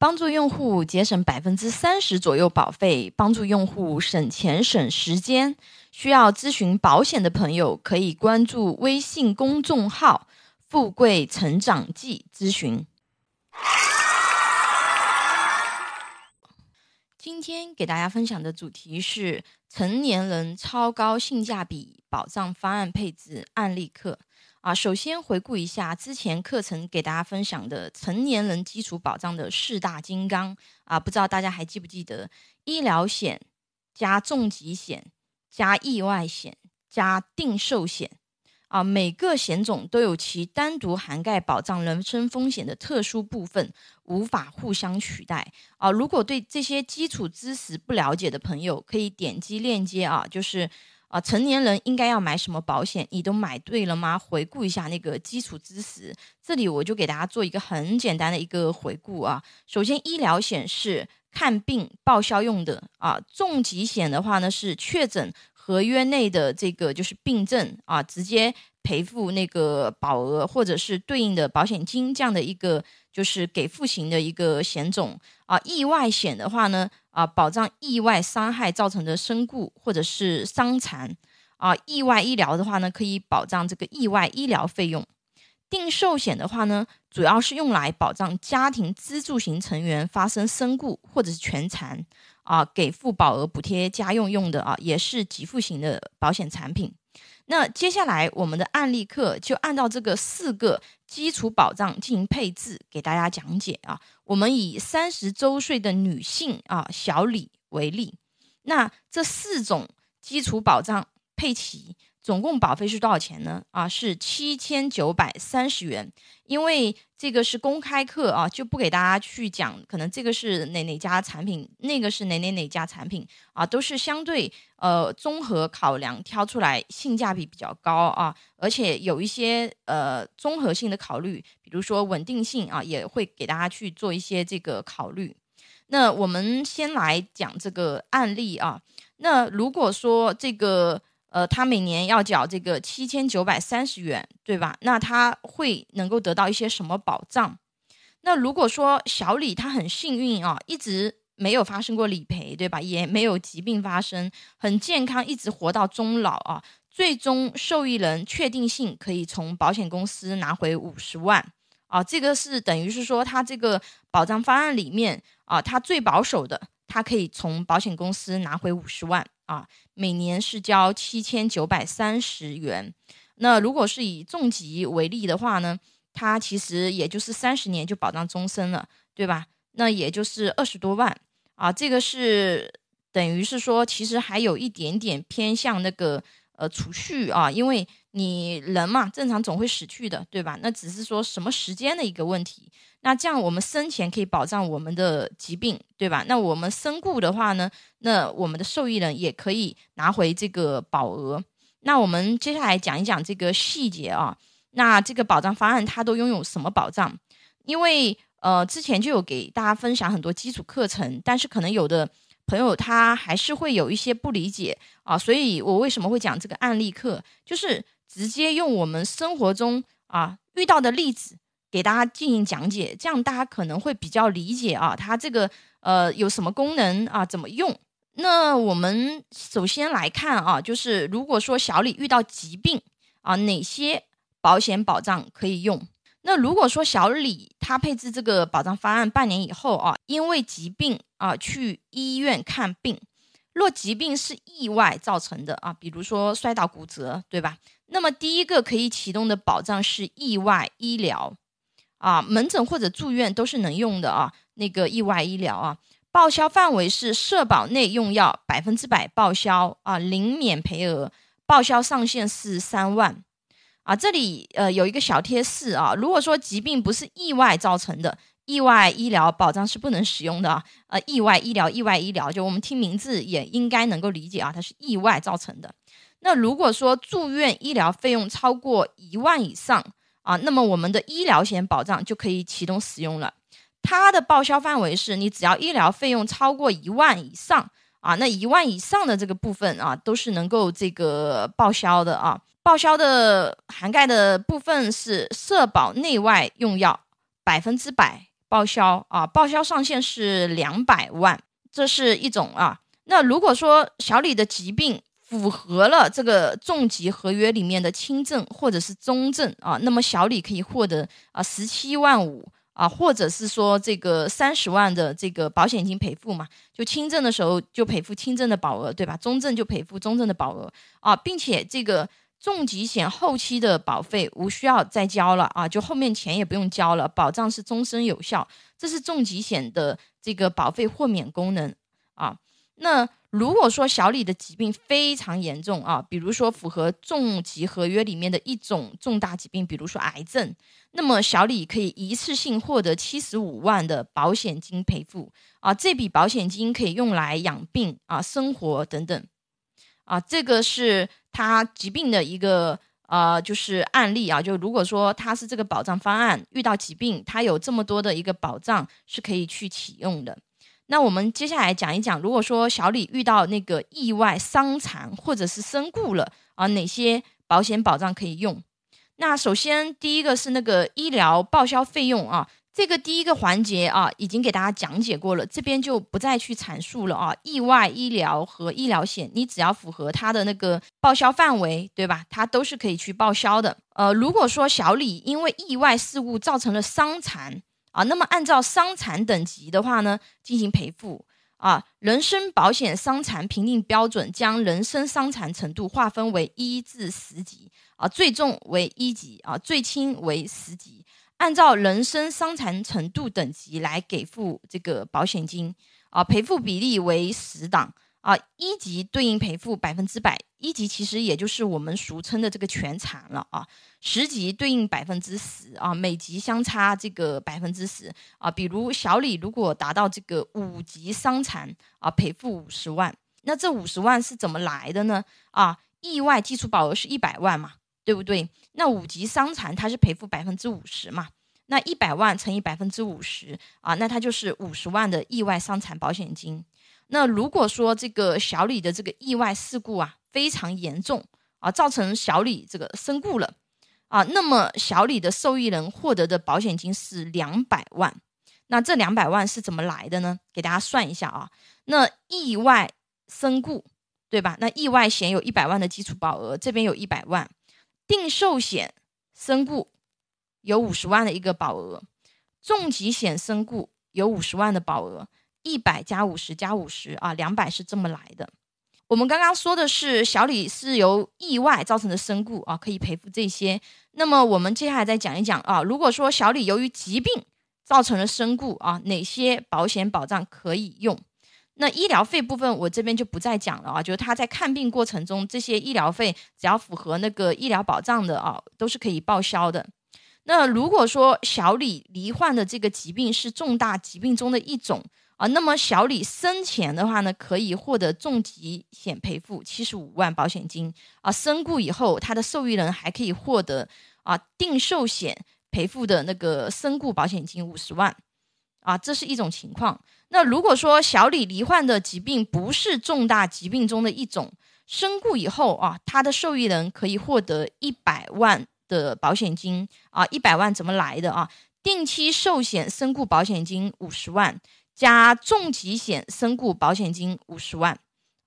帮助用户节省百分之三十左右保费，帮助用户省钱省时间。需要咨询保险的朋友，可以关注微信公众号“富贵成长记”咨询。今天给大家分享的主题是成年人超高性价比保障方案配置案例课。啊，首先回顾一下之前课程给大家分享的成年人基础保障的四大金刚啊，不知道大家还记不记得？医疗险加重疾险加意外险加定寿险啊，每个险种都有其单独涵盖保障人身风险的特殊部分，无法互相取代啊。如果对这些基础知识不了解的朋友，可以点击链接啊，就是。啊，成年人应该要买什么保险？你都买对了吗？回顾一下那个基础知识，这里我就给大家做一个很简单的一个回顾啊。首先，医疗险是看病报销用的啊，重疾险的话呢是确诊合约内的这个就是病症啊，直接赔付那个保额或者是对应的保险金这样的一个就是给付型的一个险种啊。意外险的话呢。啊，保障意外伤害造成的身故或者是伤残啊，意外医疗的话呢，可以保障这个意外医疗费用。定寿险的话呢，主要是用来保障家庭支柱型成员发生身故或者是全残啊，给付保额补贴家用用的啊，也是给付型的保险产品。那接下来我们的案例课就按照这个四个基础保障进行配置，给大家讲解啊。我们以三十周岁的女性啊小李为例，那这四种基础保障配齐。总共保费是多少钱呢？啊，是七千九百三十元。因为这个是公开课啊，就不给大家去讲，可能这个是哪哪家产品，那个是哪哪哪家产品啊，都是相对呃综合考量挑出来性价比比较高啊，而且有一些呃综合性的考虑，比如说稳定性啊，也会给大家去做一些这个考虑。那我们先来讲这个案例啊，那如果说这个。呃，他每年要缴这个七千九百三十元，对吧？那他会能够得到一些什么保障？那如果说小李他很幸运啊，一直没有发生过理赔，对吧？也没有疾病发生，很健康，一直活到终老啊，最终受益人确定性可以从保险公司拿回五十万啊，这个是等于是说他这个保障方案里面啊，他最保守的，他可以从保险公司拿回五十万。啊，每年是交七千九百三十元。那如果是以重疾为例的话呢，它其实也就是三十年就保障终身了，对吧？那也就是二十多万啊。这个是等于是说，其实还有一点点偏向那个呃储蓄啊，因为你人嘛，正常总会死去的，对吧？那只是说什么时间的一个问题。那这样我们生前可以保障我们的疾病，对吧？那我们身故的话呢？那我们的受益人也可以拿回这个保额。那我们接下来讲一讲这个细节啊。那这个保障方案它都拥有什么保障？因为呃之前就有给大家分享很多基础课程，但是可能有的朋友他还是会有一些不理解啊。所以我为什么会讲这个案例课？就是直接用我们生活中啊遇到的例子。给大家进行讲解，这样大家可能会比较理解啊，它这个呃有什么功能啊，怎么用？那我们首先来看啊，就是如果说小李遇到疾病啊，哪些保险保障可以用？那如果说小李他配置这个保障方案半年以后啊，因为疾病啊去医院看病，若疾病是意外造成的啊，比如说摔倒骨折，对吧？那么第一个可以启动的保障是意外医疗。啊，门诊或者住院都是能用的啊。那个意外医疗啊，报销范围是社保内用药百分之百报销啊，零免赔额，报销上限是三万啊。这里呃有一个小贴士啊，如果说疾病不是意外造成的，意外医疗保障是不能使用的啊。呃，意外医疗，意外医疗，就我们听名字也应该能够理解啊，它是意外造成的。那如果说住院医疗费用超过一万以上。啊，那么我们的医疗险保障就可以启动使用了。它的报销范围是你只要医疗费用超过一万以上啊，那一万以上的这个部分啊，都是能够这个报销的啊。报销的涵盖的部分是社保内外用药百分之百报销啊，报销上限是两百万，这是一种啊。那如果说小李的疾病符合了这个重疾合约里面的轻症或者是中症啊，那么小李可以获得啊十七万五啊，或者是说这个三十万的这个保险金赔付嘛，就轻症的时候就赔付轻症的保额，对吧？中症就赔付中症的保额啊，并且这个。重疾险后期的保费无需要再交了啊，就后面钱也不用交了，保障是终身有效。这是重疾险的这个保费豁免功能啊。那如果说小李的疾病非常严重啊，比如说符合重疾合约里面的一种重大疾病，比如说癌症，那么小李可以一次性获得七十五万的保险金赔付啊。这笔保险金可以用来养病啊、生活等等啊。这个是。他疾病的一个呃，就是案例啊，就如果说他是这个保障方案遇到疾病，他有这么多的一个保障是可以去启用的。那我们接下来讲一讲，如果说小李遇到那个意外伤残或者是身故了啊，哪些保险保障可以用？那首先第一个是那个医疗报销费用啊。这个第一个环节啊，已经给大家讲解过了，这边就不再去阐述了啊。意外医疗和医疗险，你只要符合它的那个报销范围，对吧？它都是可以去报销的。呃，如果说小李因为意外事故造成了伤残啊，那么按照伤残等级的话呢，进行赔付啊。人身保险伤残评定标准将人身伤残程度划分为一至十级啊，最重为一级啊，最轻为十级。按照人身伤残程度等级来给付这个保险金啊，赔付比例为十档啊，一级对应赔付百分之百，一级其实也就是我们俗称的这个全残了啊，十级对应百分之十啊，每级相差这个百分之十啊，比如小李如果达到这个五级伤残啊，赔付五十万，那这五十万是怎么来的呢？啊，意外基础保额是一百万嘛。对不对？那五级伤残它是赔付百分之五十嘛？那一百万乘以百分之五十啊，那它就是五十万的意外伤残保险金。那如果说这个小李的这个意外事故啊非常严重啊，造成小李这个身故了啊，那么小李的受益人获得的保险金是两百万。那这两百万是怎么来的呢？给大家算一下啊。那意外身故对吧？那意外险有一百万的基础保额，这边有一百万。定寿险身故有五十万的一个保额，重疾险身故有五十万的保额，一百加五十加五十啊，两百是这么来的。我们刚刚说的是小李是由意外造成的身故啊，可以赔付这些。那么我们接下来再讲一讲啊，如果说小李由于疾病造成了身故啊，哪些保险保障可以用？那医疗费部分，我这边就不再讲了啊。就是他在看病过程中，这些医疗费只要符合那个医疗保障的啊，都是可以报销的。那如果说小李罹患的这个疾病是重大疾病中的一种啊，那么小李生前的话呢，可以获得重疾险赔付七十五万保险金啊。身故以后，他的受益人还可以获得啊定寿险赔付的那个身故保险金五十万啊，这是一种情况。那如果说小李罹患的疾病不是重大疾病中的一种，身故以后啊，他的受益人可以获得一百万的保险金啊，一百万怎么来的啊？定期寿险身故保险金五十万，加重疾险身故保险金五十万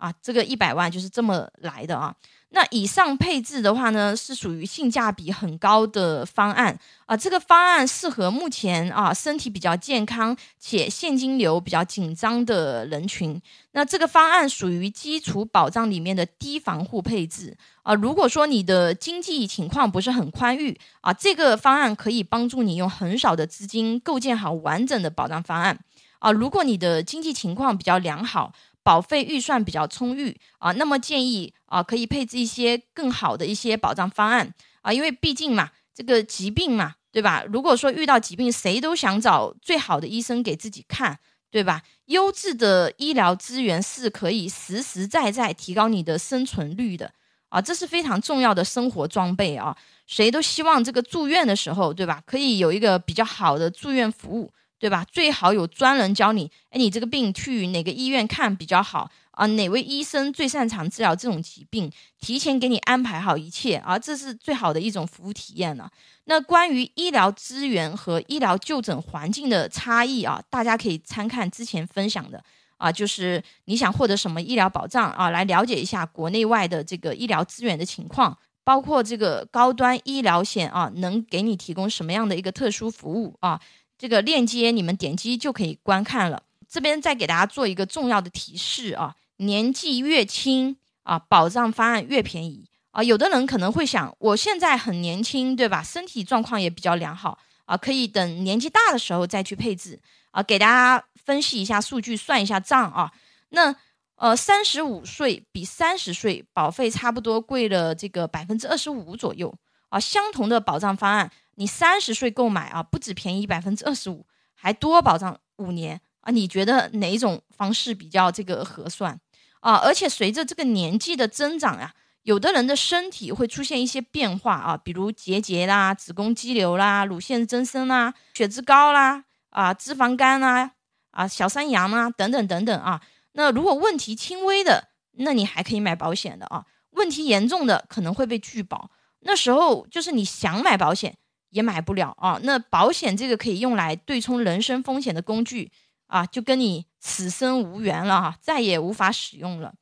啊，这个一百万就是这么来的啊。那以上配置的话呢，是属于性价比很高的方案啊。这个方案适合目前啊身体比较健康且现金流比较紧张的人群。那这个方案属于基础保障里面的低防护配置啊。如果说你的经济情况不是很宽裕啊，这个方案可以帮助你用很少的资金构建好完整的保障方案啊。如果你的经济情况比较良好。保费预算比较充裕啊，那么建议啊可以配置一些更好的一些保障方案啊，因为毕竟嘛，这个疾病嘛，对吧？如果说遇到疾病，谁都想找最好的医生给自己看，对吧？优质的医疗资源是可以实实在在提高你的生存率的啊，这是非常重要的生活装备啊，谁都希望这个住院的时候，对吧？可以有一个比较好的住院服务。对吧？最好有专人教你，哎，你这个病去哪个医院看比较好啊，哪位医生最擅长治疗这种疾病，提前给你安排好一切啊，这是最好的一种服务体验了。那关于医疗资源和医疗就诊环境的差异啊，大家可以参看之前分享的啊，就是你想获得什么医疗保障啊，来了解一下国内外的这个医疗资源的情况，包括这个高端医疗险啊，能给你提供什么样的一个特殊服务啊？这个链接你们点击就可以观看了。这边再给大家做一个重要的提示啊。年纪越轻啊，保障方案越便宜啊！有的人可能会想，我现在很年轻，对吧？身体状况也比较良好啊，可以等年纪大的时候再去配置啊。给大家分析一下数据，算一下账啊。那呃，三十五岁比三十岁保费差不多贵了这个百分之二十五左右啊。相同的保障方案，你三十岁购买啊，不止便宜百分之二十五，还多保障五年啊。你觉得哪种方式比较这个合算？啊，而且随着这个年纪的增长呀，有的人的身体会出现一些变化啊，比如结节啦、子宫肌瘤啦、乳腺增生啦、血脂高啦、啊脂肪肝啦、啊小三阳啦等等等等啊。那如果问题轻微的，那你还可以买保险的啊；问题严重的可能会被拒保。那时候就是你想买保险也买不了啊。那保险这个可以用来对冲人身风险的工具。啊，就跟你此生无缘了哈，再也无法使用了，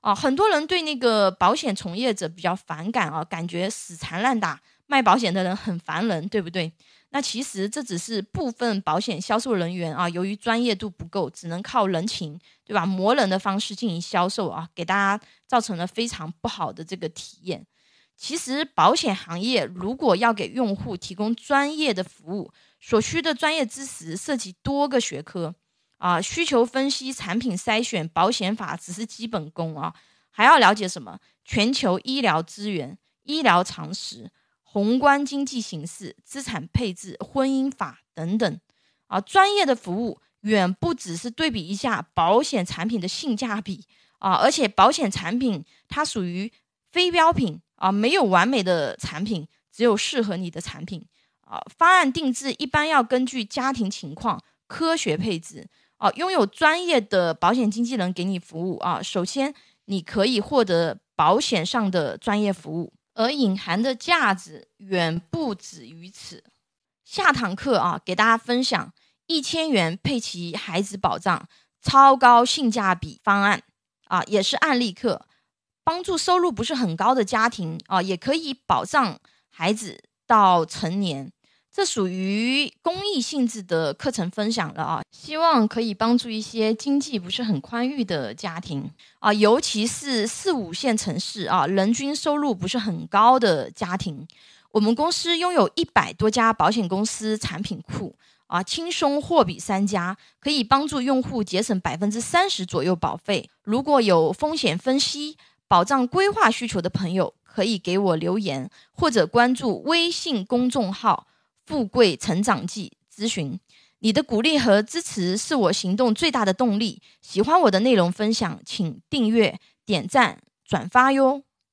啊，很多人对那个保险从业者比较反感啊，感觉死缠烂打，卖保险的人很烦人，对不对？那其实这只是部分保险销售人员啊，由于专业度不够，只能靠人情，对吧？磨人的方式进行销售啊，给大家造成了非常不好的这个体验。其实保险行业如果要给用户提供专业的服务，所需的专业知识涉及多个学科。啊，需求分析、产品筛选、保险法只是基本功啊，还要了解什么？全球医疗资源、医疗常识、宏观经济形势、资产配置、婚姻法等等啊。专业的服务远不只是对比一下保险产品的性价比啊，而且保险产品它属于非标品啊，没有完美的产品，只有适合你的产品啊。方案定制一般要根据家庭情况科学配置。哦，拥有专业的保险经纪人给你服务啊。首先，你可以获得保险上的专业服务，而隐含的价值远不止于此。下堂课啊，给大家分享一千元配齐孩子保障超高性价比方案啊，也是案例课，帮助收入不是很高的家庭啊，也可以保障孩子到成年。这属于公益性质的课程分享了啊，希望可以帮助一些经济不是很宽裕的家庭啊，尤其是四五线城市啊，人均收入不是很高的家庭。我们公司拥有一百多家保险公司产品库啊，轻松货比三家，可以帮助用户节省百分之三十左右保费。如果有风险分析、保障规划需求的朋友，可以给我留言或者关注微信公众号。富贵成长记咨询，你的鼓励和支持是我行动最大的动力。喜欢我的内容分享，请订阅、点赞、转发哟。